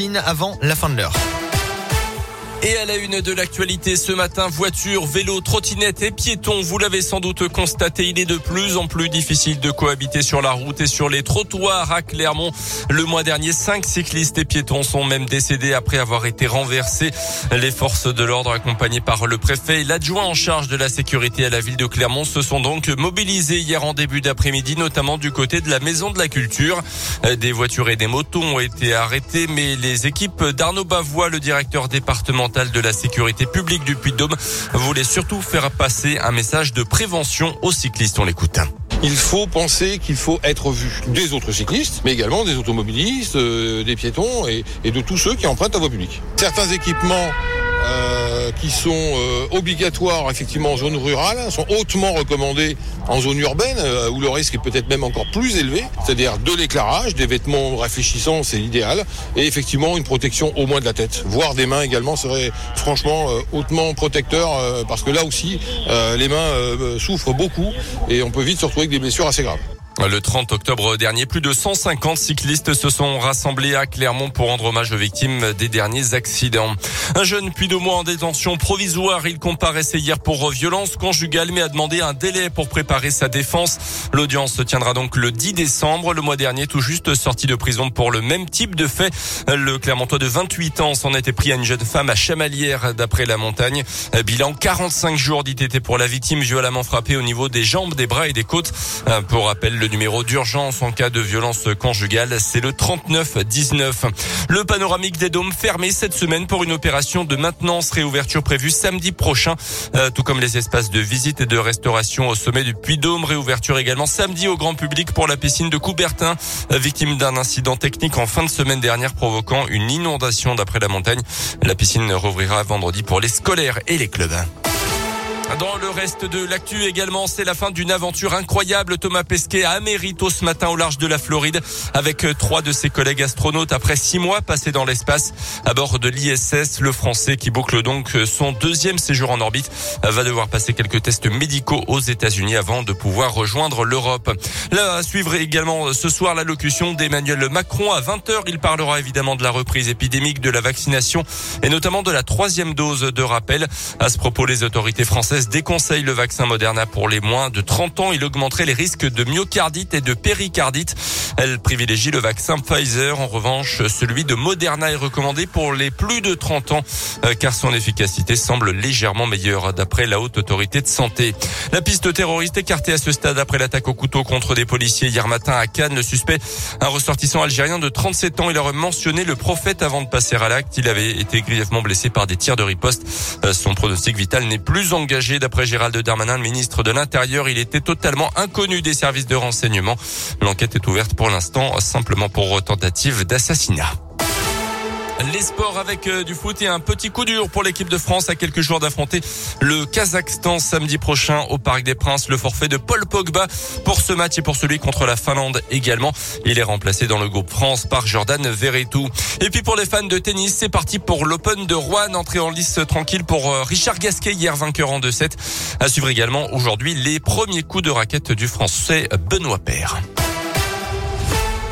Avant la fin de l'heure. Et à la une de l'actualité ce matin, voiture, vélo, trottinette et piétons, vous l'avez sans doute constaté, il est de plus en plus difficile de cohabiter sur la route et sur les trottoirs à Clermont. Le mois dernier, cinq cyclistes et piétons sont même décédés après avoir été renversés. Les forces de l'ordre accompagnées par le préfet et l'adjoint en charge de la sécurité à la ville de Clermont se sont donc mobilisés hier en début d'après-midi, notamment du côté de la maison de la culture. Des voitures et des motos ont été arrêtées, mais les équipes d'Arnaud Bavois, le directeur départemental de la sécurité publique du Puy-de-Dôme voulait surtout faire passer un message de prévention aux cyclistes. On l'écoute. Il faut penser qu'il faut être vu des autres cyclistes, mais également des automobilistes, euh, des piétons et, et, de tous ceux qui empruntent la voie publique. Certains équipements euh, qui sont euh, obligatoires effectivement en zone rurale sont hautement recommandés en zone urbaine euh, où le risque est peut-être même encore plus élevé, c'est-à-dire de l'éclairage, des vêtements réfléchissants, c'est l'idéal, et effectivement une protection au moins de la tête, voire des mains également serait franchement hautement protecteur parce que là aussi les mains souffrent beaucoup et on peut vite se retrouver avec des blessures assez graves. Le 30 octobre dernier, plus de 150 cyclistes se sont rassemblés à Clermont pour rendre hommage aux victimes des derniers accidents. Un jeune puis de mois en détention provisoire, il comparaissait hier pour violence conjugale mais a demandé un délai pour préparer sa défense. L'audience se tiendra donc le 10 décembre. Le mois dernier, tout juste sorti de prison pour le même type de fait. Le Clermontois de 28 ans s'en était pris à une jeune femme à Chamalières d'après la montagne. Bilan 45 jours d'ITT pour la victime violemment frappée au niveau des jambes, des bras et des côtes. Numéro d'urgence en cas de violence conjugale, c'est le 3919. Le panoramique des dômes fermé cette semaine pour une opération de maintenance réouverture prévue samedi prochain, euh, tout comme les espaces de visite et de restauration au sommet du Puy-Dôme. Réouverture également samedi au grand public pour la piscine de Coubertin, euh, victime d'un incident technique en fin de semaine dernière provoquant une inondation d'après la montagne. La piscine rouvrira vendredi pour les scolaires et les clubs. Dans le reste de l'actu également, c'est la fin d'une aventure incroyable. Thomas Pesquet a Amérito ce matin au large de la Floride avec trois de ses collègues astronautes après six mois passés dans l'espace à bord de l'ISS. Le Français qui boucle donc son deuxième séjour en orbite va devoir passer quelques tests médicaux aux États-Unis avant de pouvoir rejoindre l'Europe. Là, à suivre également ce soir l'allocution d'Emmanuel Macron à 20h. Il parlera évidemment de la reprise épidémique, de la vaccination et notamment de la troisième dose de rappel. À ce propos, les autorités françaises déconseille le vaccin Moderna pour les moins de 30 ans. Il augmenterait les risques de myocardite et de péricardite. Elle privilégie le vaccin Pfizer. En revanche, celui de Moderna est recommandé pour les plus de 30 ans euh, car son efficacité semble légèrement meilleure d'après la haute autorité de santé. La piste terroriste écartée à ce stade après l'attaque au couteau contre des policiers hier matin à Cannes. Le suspect, un ressortissant algérien de 37 ans, il aurait mentionné le prophète avant de passer à l'acte. Il avait été grièvement blessé par des tirs de riposte. Euh, son pronostic vital n'est plus engagé D'après Gérald Darmanin, le ministre de l'Intérieur, il était totalement inconnu des services de renseignement. L'enquête est ouverte pour l'instant simplement pour tentative d'assassinat. Les sports avec euh, du foot et un petit coup dur pour l'équipe de France à quelques jours d'affronter le Kazakhstan samedi prochain au Parc des Princes. Le forfait de Paul Pogba pour ce match et pour celui contre la Finlande également. Il est remplacé dans le groupe France par Jordan Verretou. Et puis pour les fans de tennis, c'est parti pour l'Open de Rouen. Entrée en lice tranquille pour euh, Richard Gasquet hier vainqueur en 2-7. À suivre également aujourd'hui les premiers coups de raquette du Français Benoît Paire.